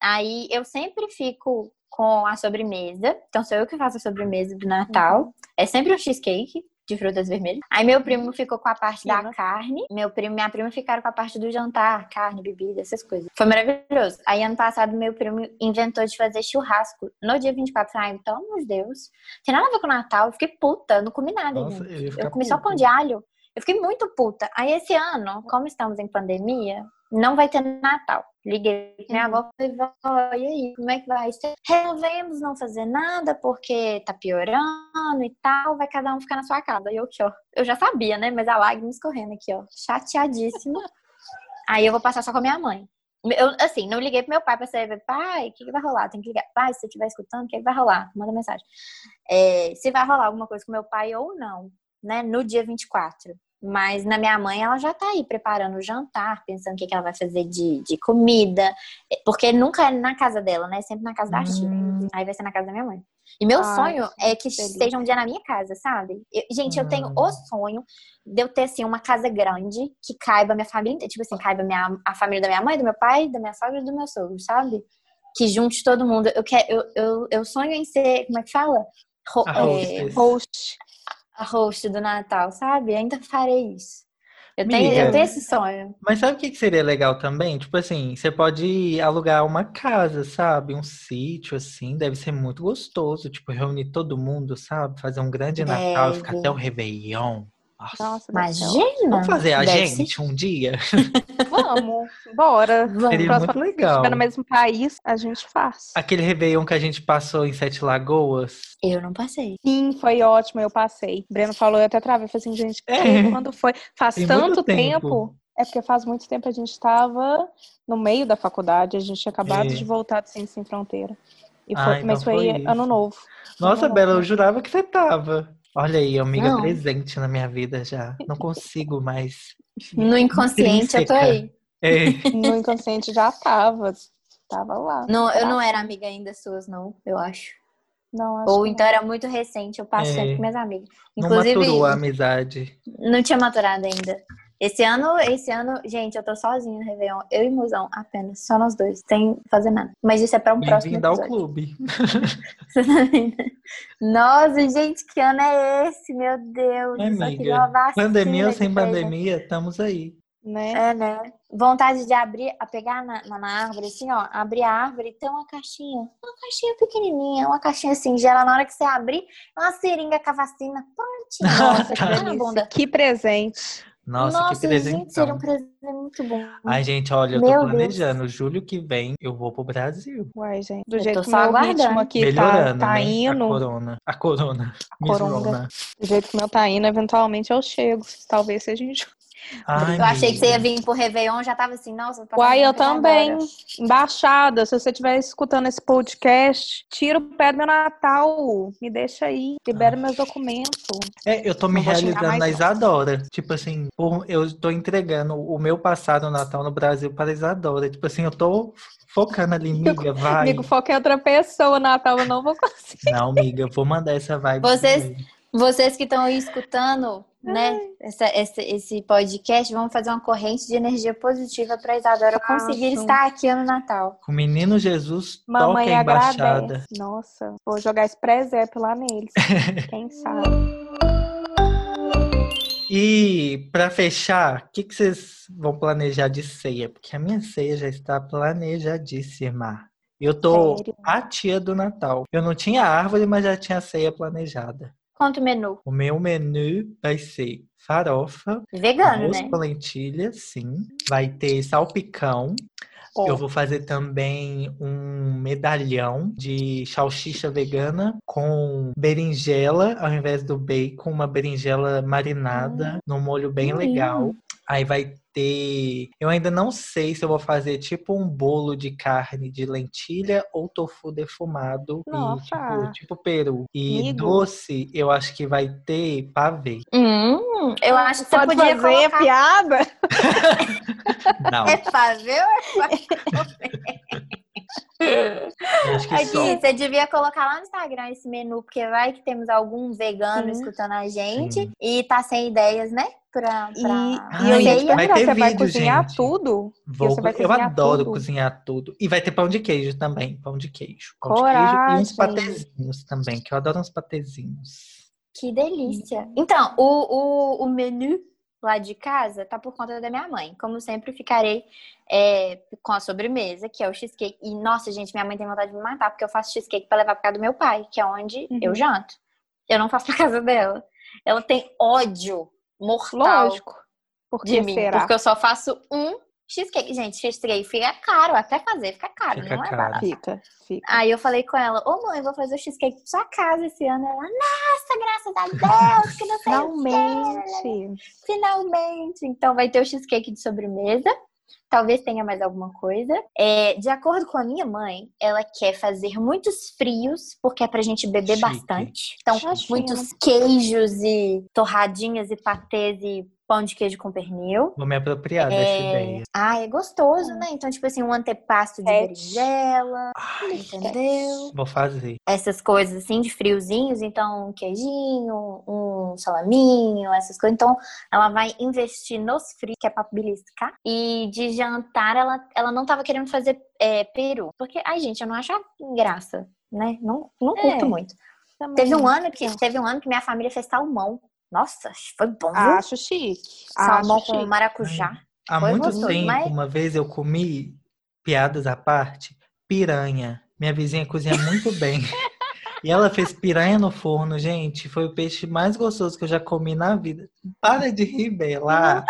Aí eu sempre fico com a sobremesa. Então sou eu que faço a sobremesa do Natal. É sempre um cheesecake. De frutas vermelhas. Aí meu primo ficou com a parte da Fina. carne, meu primo e minha prima ficaram com a parte do jantar, carne, bebida, essas coisas. Foi maravilhoso. Aí ano passado meu primo inventou de fazer churrasco no dia 24. Ai, pelo amor de Deus. Tem nada a ver com o Natal, eu fiquei puta, não comi nada, Nossa, eu Eu comi só puto. pão de alho. Eu fiquei muito puta. Aí esse ano, como estamos em pandemia, não vai ter Natal. Liguei pra minha Uhum. avó e falei, e aí, como é que vai? Resolvemos não fazer nada porque tá piorando e tal, vai cada um ficar na sua casa. E eu aqui, ó. Eu já sabia, né? Mas a lágrima escorrendo aqui, ó. Chateadíssima. aí eu vou passar só com a minha mãe. Eu, assim, não liguei pro meu pai pra saber, pai, o que, que vai rolar? Tem que ligar. Pai, se você estiver escutando, o que, que vai rolar? Manda mensagem. É, se vai rolar alguma coisa com meu pai ou não, né? No dia 24. Mas na minha mãe, ela já tá aí preparando o jantar, pensando o que, que ela vai fazer de, de comida. É, Porque nunca é na casa dela, né? Sempre na casa da tia. Hum. Aí vai ser na casa da minha mãe. E meu Ai, sonho é que delícia. seja um dia na minha casa, sabe? Eu- gente, eu tenho Hum. o sonho de eu ter, assim, uma casa grande que caiba a minha família. Tipo assim, caiba a, minha, a família da minha mãe, do meu pai, da minha sogra e do meu sogro, sabe? Que junte todo mundo. Eu, quero, eu, eu, eu sonho em ser, como é que fala? Ro- A é, hostess. Host. Host do Natal, sabe? Ainda farei isso. Eu tenho, eu tenho esse sonho. Mas sabe o que seria legal também? Tipo assim, você pode alugar uma casa, sabe? Um sítio, assim, deve ser muito gostoso. Tipo, reunir todo mundo, sabe? Fazer um grande Natal e ficar Deve. até o Réveillon. Nossa. Nossa, ser Imagina! Vamos fazer a Deve gente um dia? Vamos, bora. Vamos. Seria Próxima muito legal. estiver no mesmo país, a gente faz. Aquele Réveillon que a gente passou em Sete Lagoas. Eu não passei. Sim, foi ótimo, eu passei. Breno falou, eu até travei, falei assim, gente, É. quando foi? Faz Tem tanto tempo. tempo. É porque faz muito tempo a gente estava no meio da faculdade, a gente tinha acabado É. de voltar do Ciência Sem Fronteira. E Ah, foi, então mas foi, foi ano novo. Nossa, Não, Bela, eu não. jurava que você tava. Olha aí, amiga Não. presente na minha vida já. Não consigo mais. No inconsciente, eu tô aí. É. No inconsciente já tava. Tava lá. Não, eu não era amiga ainda suas, não, eu acho. Não, acho Ou então era muito recente, eu passo É. sempre com minhas amigas. Não Inclusive, maturou a amizade. não tinha maturado ainda. Esse ano, esse ano, gente, eu tô sozinha no Réveillon. Eu e Musão, apenas. Só nós dois, sem fazer nada. Mas isso é pra um próximo Bem-vindo ao episódio. clube. Nossa, gente, que ano é esse? Meu Deus. Amiga, queria uma vacina Pandemia ou sem pandemia, estamos aí. né? É, né? Vontade de abrir, a pegar na, na, na árvore, assim, ó, abrir a árvore e ter uma caixinha. Uma caixinha pequenininha, uma caixinha singela. Na hora que você abrir, uma seringa com a vacina prontinha. Nossa, que bunda. Que presente. Nossa, que presentão. gente, seria um presente muito bom. Ai, gente, olha, eu tô planejando. Julho que vem eu vou pro Brasil. Uai, gente. Do Eu jeito tô que o só meu aguardando. ritmo aqui tá, Melhorando, tá né? indo, A corona. A corona. Miss coronga. Rona. do jeito que o meu tá indo, eventualmente eu chego. Talvez seja em julho. Ai, eu achei que você ia vir pro Réveillon, já tava assim, nossa, passar Uai, eu também. agora. Embaixada, se você estiver escutando esse podcast, tira o pé do meu Natal. Me deixa aí. Libera meus documentos. É, eu tô me Não realizando na não. Isadora. Tipo assim, eu tô entregando o meu passado Natal no Brasil para a Isadora. Tipo assim, eu tô focando ali, amiga, vai. Amigo, foca em outra pessoa, Natal, eu não vou conseguir. Não, amiga, eu vou mandar essa vibe. Vocês-. Vocês que estão aí escutando, né, essa- essa- esse podcast, vamos fazer uma corrente de energia positiva pra Isadora conseguir Façam. estar aqui no Natal. O menino Jesus Mamãe toca a embaixada. agradece. Nossa, vou jogar esse presépio lá neles. Quem sabe? E pra fechar, o que, que vocês vão planejar de ceia? Porque a minha ceia já está planejadíssima. Eu tô Sério? a tia do Natal. Eu não tinha árvore, mas já tinha ceia planejada. Conta o menu. O meu menu vai ser farofa, Vegano, arroz né? com lentilha, sim. Vai ter salpicão. Ó, Eu vou fazer também um medalhão de salsicha vegana com berinjela, ao invés do bacon, uma berinjela marinada num molho bem Hum. legal. Aí vai ter. Eu ainda não sei se eu vou fazer tipo um bolo de carne de lentilha ou tofu defumado. E, Nossa. tipo, tipo peru. E Amigo. doce, eu acho que vai ter pavê. Hum, eu acho que você Pode podia fazer colocar... piada? Não, É fazer ou é fazer? eu acho que Aqui, só. você devia colocar lá no Instagram esse menu, porque vai que temos algum vegano Sim. escutando a gente Sim. e tá sem ideias, né? Pra, E, pra... e eu ia Ai, te vai ter você vai vídeo, cozinhar gente. tudo? Vou- você vai eu cozinhar adoro tudo? cozinhar tudo. E vai ter pão de queijo também, pão de queijo. Pão de Coragem. queijo e uns patezinhos também, que eu adoro uns patezinhos. Que delícia. Então, o, o, o menu lá de casa tá por conta da minha mãe. Como sempre, ficarei é, com a sobremesa, que é o cheesecake. E, nossa, gente, minha mãe tem vontade de me matar, porque eu faço cheesecake para levar pra casa do meu pai, que é onde Uhum. eu janto. Eu não faço pra casa dela. Ela tem ódio mortal Lógico. Por de mim, será? porque eu só faço um cheesecake. Gente, cheesecake fica caro, até fazer fica caro, Fica não é caro. barato. Fica, fica. Aí eu falei com ela, ô mãe, vou fazer o cheesecake pra sua casa esse ano. Ela, nossa, graças a Deus, que não sei quê. Finalmente. Finalmente! Então vai ter o cheesecake de sobremesa. Talvez tenha mais alguma coisa. É, de acordo com a minha mãe, ela quer fazer muitos frios, porque é pra gente beber Chique. bastante. Então, Chique. muitos queijos e torradinhas e patês e pão de queijo com pernil. Vou me apropriar dessa É... ideia. Ah, é gostoso, né? Então, tipo assim, um antepasto de berinjela, Ai, entendeu? vou fazer. essas coisas assim de friozinhos, então um queijinho, um salaminho, essas coisas. Então ela vai investir nos frios, que é pra beliscar. E de jantar ela, ela não tava querendo fazer é, peru. Porque, ai gente, eu não acho graça, né? Não, não curto É. muito. Também. Teve um ano que teve um ano que minha família fez salmão. Nossa, foi bom, viu? Acho chique. salmão Acho com chique. maracujá. Há Foi muito gostoso, tempo, mas- uma vez eu comi, piadas à parte, piranha. Minha vizinha cozinha muito bem. E ela fez piranha no forno, gente. Foi o peixe mais gostoso que eu já comi na vida. Para de rir, Bela.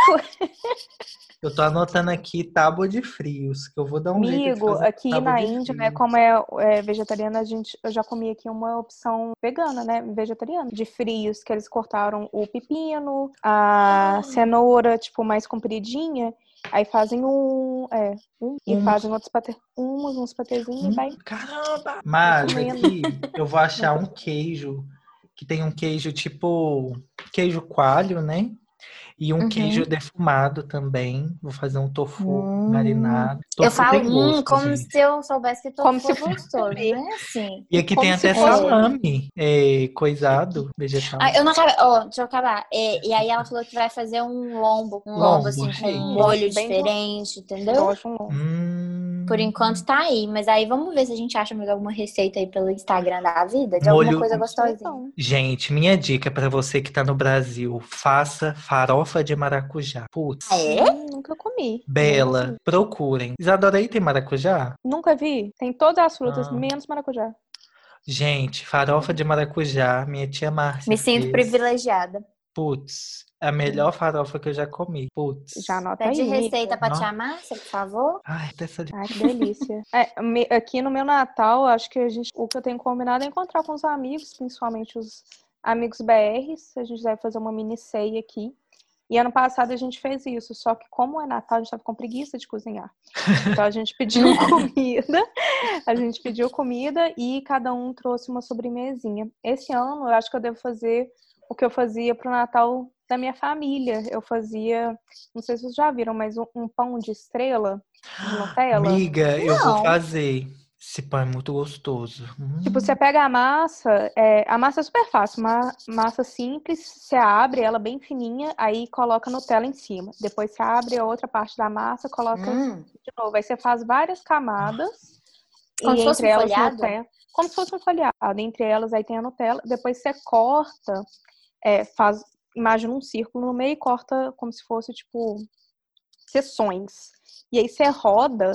Eu tô anotando aqui tábua de frios, que eu vou dar um jeito de Amigo, fazer aqui na de Índia, né, como é, é vegetariana, a gente, eu já comi aqui uma opção vegana, né, vegetariana, de frios, que eles cortaram o pepino, a cenoura, tipo, mais compridinha, aí fazem um, é, um, e Hummus. fazem outros patê, uns, uns patezinhos Hum, e vai. Caramba! Mas aqui eu vou achar um queijo que tem um queijo tipo queijo coalho, né? E um Uhum. queijo defumado também. Vou fazer um tofu Hum. marinado. Eu Tofu falo, tem hum, gosto, como gente. se eu soubesse que todo Como se fosse gostoso, né? Assim. E aqui como tem se até fosse- salame é, coisado, vegetal. Ah, eu não acabei. Ó, deixa eu acabar. É, e aí ela falou que vai fazer um lombo. Um lombo, Lombo, assim, com um molho diferente, entendeu? Gosto de um longo. Hum, Por enquanto tá aí. Mas aí vamos ver se a gente acha mais alguma receita aí pelo Instagram da vida. De Molho- alguma coisa gostosinha. Então, Gente, minha dica pra você que tá no Brasil: faça farofa de maracujá. Putz. Ah, é? nunca comi. Bela, procurem. Isadora aí tem maracujá? Nunca vi. Tem todas as frutas, Ah. menos maracujá. Gente, farofa de maracujá, minha tia Márcia. Me sinto fez. privilegiada. Putz, a melhor farofa que eu já comi. Putz. Já anota Pede aí. receita pra tia Márcia, por favor. Ai, dessa de... Ai, que delícia. É, me- aqui no meu Natal, acho que a gente, o que eu tenho combinado é encontrar com os amigos, principalmente os amigos BRs. A gente deve fazer uma mini ceia aqui. E ano passado a gente fez isso, só que como é Natal, a gente tava com preguiça de cozinhar. Então a gente pediu comida, a gente pediu comida e cada um trouxe uma sobremesinha. Esse ano eu acho que eu devo fazer o que eu fazia pro Natal da minha família. Eu fazia, não sei se vocês já viram, mas um, um pão de estrela de Nutella. Amiga, eu vou Não. fazer. Esse pão é muito gostoso. Hum. Tipo, você pega a massa, é, a massa é super fácil, uma massa simples, você abre ela bem fininha, aí coloca Nutella em cima. Depois você abre a outra parte da massa, coloca Hum. de novo. Aí você faz várias camadas. Como e se fosse entre um elas folhado? Nutella. Como se fosse um folhado. Entre elas aí tem a Nutella. Depois você corta, é, faz, imagina um círculo no meio e corta como se fosse, tipo, seções. E aí você roda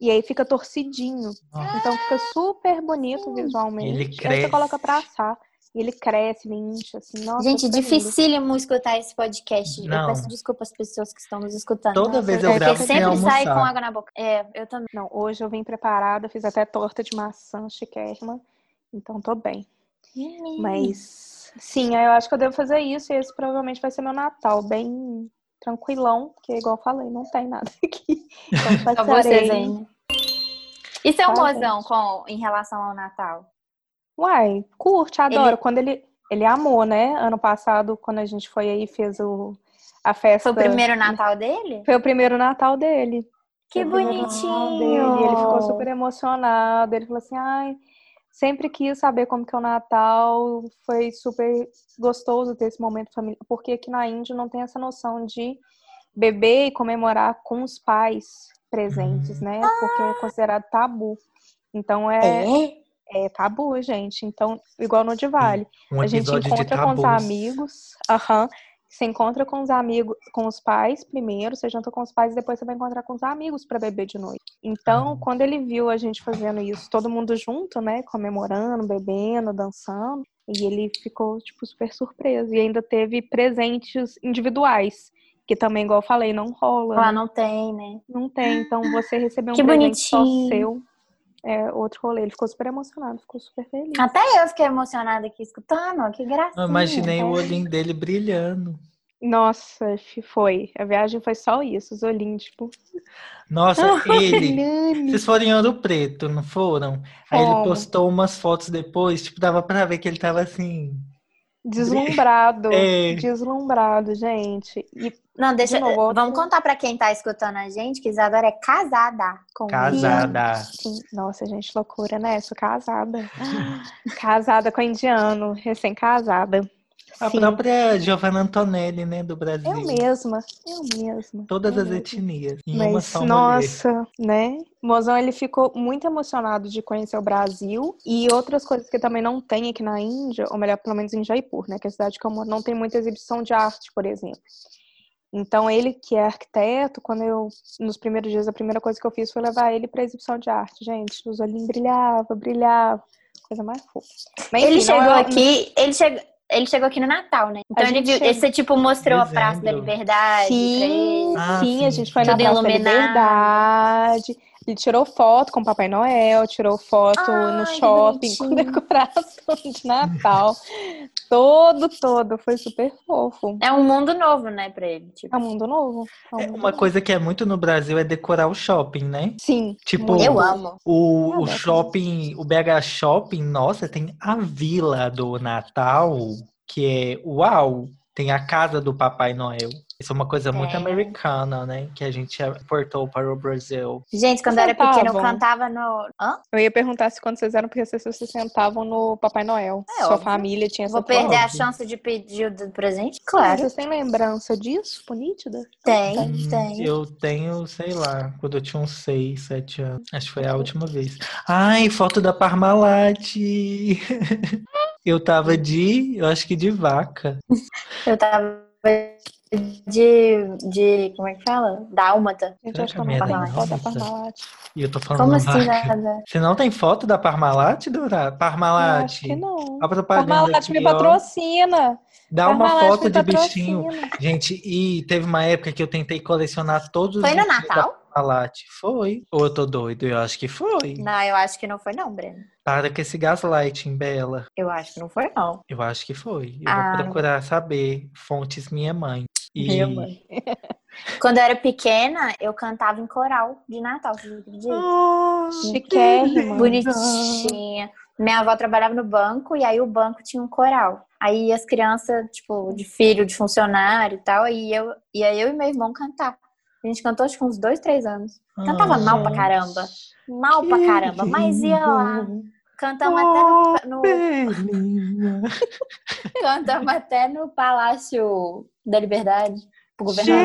e aí fica torcidinho. Nossa. Então fica super bonito visualmente. Ele Aí você cresce. coloca pra assar. E ele cresce, ele incha, assim. Nossa, Gente, lindo. dificílimo escutar esse podcast. Eu Não. peço desculpa às pessoas que estão nos escutando. Toda Nossa, vez é eu que gravo Porque sem sempre sai almoçar. com água na boca. É, eu também. Não, hoje eu vim preparada, fiz até torta de maçã chiquérrima. Então tô bem. Mas, sim, eu acho que eu devo fazer isso. E esse provavelmente vai ser meu Natal, bem tranquilão, porque, igual eu falei, não tem nada aqui. Então, Só vocês aí. E seu Tá, mozão com, em relação ao Natal? Uai, curte, adoro. Ele- Quando ele, ele amou, né? Ano passado, quando a gente foi aí, fez o, a festa. Foi o primeiro Natal dele? Foi o primeiro Natal dele. Que bonitinho! dele. Ele ficou super emocionado. Ele falou assim, ai, sempre quis saber como que é o Natal. Foi super gostoso ter esse momento familiar. Porque aqui na Índia não tem essa noção de beber e comemorar com os pais presentes, Hum. né? Porque é considerado tabu. Então é, É? É tabu, gente. Então, igual no de Vale. Um a gente encontra com os amigos. Aham. Você encontra com os amigos, com os pais primeiro, você janta com os pais e depois você vai encontrar com os amigos para beber de noite. Então, quando ele viu a gente fazendo isso, todo mundo junto, né, comemorando, bebendo, dançando, e ele ficou tipo super surpreso e ainda teve presentes individuais, que também igual eu falei, não rola. Lá não tem, né? Não tem, então você receber um Que presente só bonitinho. seu é outro rolê. Ele ficou super emocionado, ficou super feliz. Até eu fiquei emocionada aqui escutando, que gracinha. Eu imaginei o É. olhinho dele brilhando. Nossa, foi. A viagem foi só isso, os olhinhos, tipo. Nossa, ele. Vocês foram em Ouro Preto, não foram? Aí ele postou umas fotos depois, tipo, dava pra ver que ele tava assim. Deslumbrado. É. Deslumbrado, gente. E Não, deixa. De novo, outro- Vamos contar pra quem tá escutando a gente que Isadora é casada com um Casada. sim, nossa, gente, loucura, né? Sou casada. casada com indiano, recém-casada. A Sim. própria Giovanna Antonelli, né, do Brasil. Eu mesma, eu mesma. Todas eu as mesma. etnias. Em uma Mas, só mulher. nossa, né? O Mozão, ele ficou muito emocionado de conhecer o Brasil e outras coisas que também não tem aqui na Índia, ou melhor, pelo menos em Jaipur, né? Que é a cidade que eu moro, não tem muita exibição de arte, por exemplo. Então, ele que é arquiteto, quando eu, nos primeiros dias, a primeira coisa que eu fiz foi levar ele para exibição de arte. Gente, os olhinhos brilhavam, brilhavam. Coisa mais fofa. Mas, Ele enfim, não chegou é- aqui, ele chegou, ele chegou aqui no Natal, né? Então A ele viu, você tipo mostrou a Praça da Dezembro. Liberdade pra Sim, ele. Ah, sim, a sim. gente foi na Tudo Praça da iluminado. Liberdade. Ele tirou foto com o Papai Noel, tirou foto Ai, no shopping com decoração de Natal. todo, todo. Foi super fofo. É um mundo novo, né, pra ele. Tipo. É um mundo novo. É um É, mundo Uma novo. coisa que é muito no Brasil é decorar o shopping, né? Sim. Tipo. Eu amo. O, o adoro shopping, o BH Shopping, nossa, tem a Vila do Natal, que é uau, tem a casa do Papai Noel. Isso é uma coisa muito É. americana, né? Que a gente importou para o Brasil. Gente, quando eu era pequena, eu cantava no. Hã? Eu ia perguntar se quando vocês eram crianças, vocês se sentavam no Papai Noel. É Sua óbvio. família tinha essa Vou perder a chance de pedir o presente? Claro. Vocês têm lembrança disso, tipo, nítida? Tem, Hum, tem. Eu tenho, sei lá, quando eu tinha uns 6, 7 anos. Acho que foi a última vez. Ai, foto da Parmalat! eu tava de, eu acho que de vaca. Eu tava de. de. Como é que fala? Dálmata. Gente, Será acho que eu é foto da? Parmalat. E eu tô falando Como assim, nada? Você não tem foto da Parmalat, Dora? Eu Parmalat. Acho que não. A Parmalat aqui, me ó. patrocina. Dá uma Parmalat foto me de bichinho. patrocina. Gente, e teve uma época que eu tentei colecionar todos os Foi no Natal? Parmalat. Foi. Ou eu tô doido? Eu acho que foi. Não, eu acho que não foi, não, Breno. Para com esse gaslighting, Bela. Eu acho que não foi, não. Eu acho que foi. Eu Ah. vou procurar saber. Fontes minha mãe. E. Quando eu era pequena, eu cantava em coral de Natal, vocês acreditam? Oh, Chiquérrima. Bonitinha. Minha avó trabalhava no banco e aí o banco tinha um coral. Aí as crianças, tipo, de filho, de funcionário e tal, aí eu, ia eu e meu irmão cantar. A gente cantou acho que uns dois, três anos. Cantava mal pra caramba. Mal pra caramba. Mas ia lá. Cantamos até no, no, até no Palácio da Liberdade. Pro governador.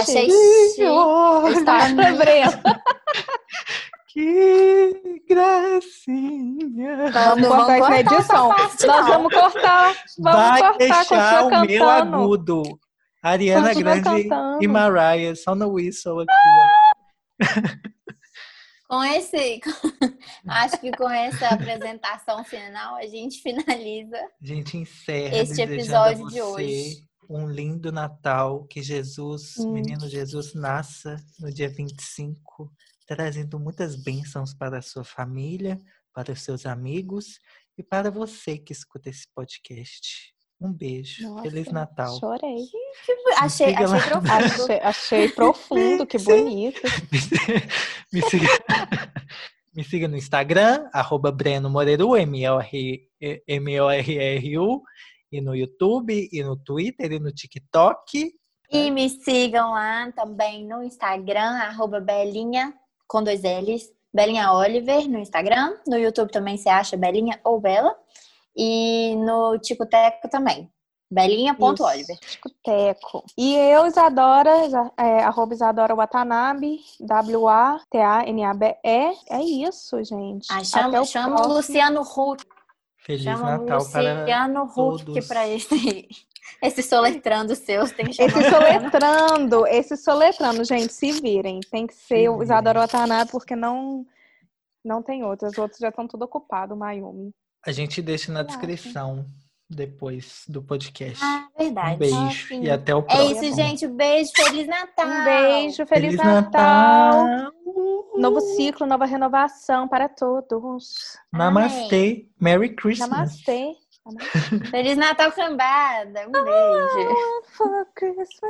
Achei Senhor, chique. Que gracinha. Vamos Não cortar isso na vamos cortar edição. essa parte, Nós vamos cortar. Vamos Vai cortar, deixar o cantando. meu agudo. Ariana Continua Grande cantando. e Mariah, só no whistle aqui. ó. Com esse. Acho que com essa apresentação final, a gente finaliza. A gente encerra Este episódio de hoje. Um lindo Natal, que Jesus, Hum. menino Jesus, nasça no dia 25, trazendo muitas bênçãos para a sua família, para os seus amigos e para você que escuta esse podcast. Um beijo. Nossa, Feliz Natal. Chorei. Achei, achei profundo. Achei, achei profundo, que bonito. me, siga, me siga no Instagram, arroba Breno Moreiro, M-O-R- M-O-R-R-U, e no YouTube, e no Twitter, e no TikTok. E me sigam lá também no Instagram, arroba Belinha, com dois L's, Belinha Oliver no Instagram. No YouTube também você acha Belinha ou Bela. E no Tico Teco também. Belinha.oliver. Ticoteco. E eu, Isadora, Isa- é, arroba Isadora Watanabe, W-A-T-A-N-A-B-E. É isso, gente. Ah, Até chama o chama o próximo. Luciano Huck. Feliz Chama o Natal para Luciano Huck todos. pra esse, esse soletrando seus. Tem que chamar Esse soletrando, esse soletrando, gente, se virem. Tem que ser o. Isadora Watanabe, porque não, não tem outros. Os outros já estão tudo ocupados, Mayumi. A gente deixa na descrição depois do podcast. Ah, verdade. um beijo Ah, e até o É próximo. isso, gente. Um beijo. Feliz Natal. Um beijo, Feliz, Feliz Natal. Natal. Novo ciclo, nova renovação para todos. Namastê. Merry Christmas. Namastê. Feliz Natal, cambada. Um beijo. For Christmas.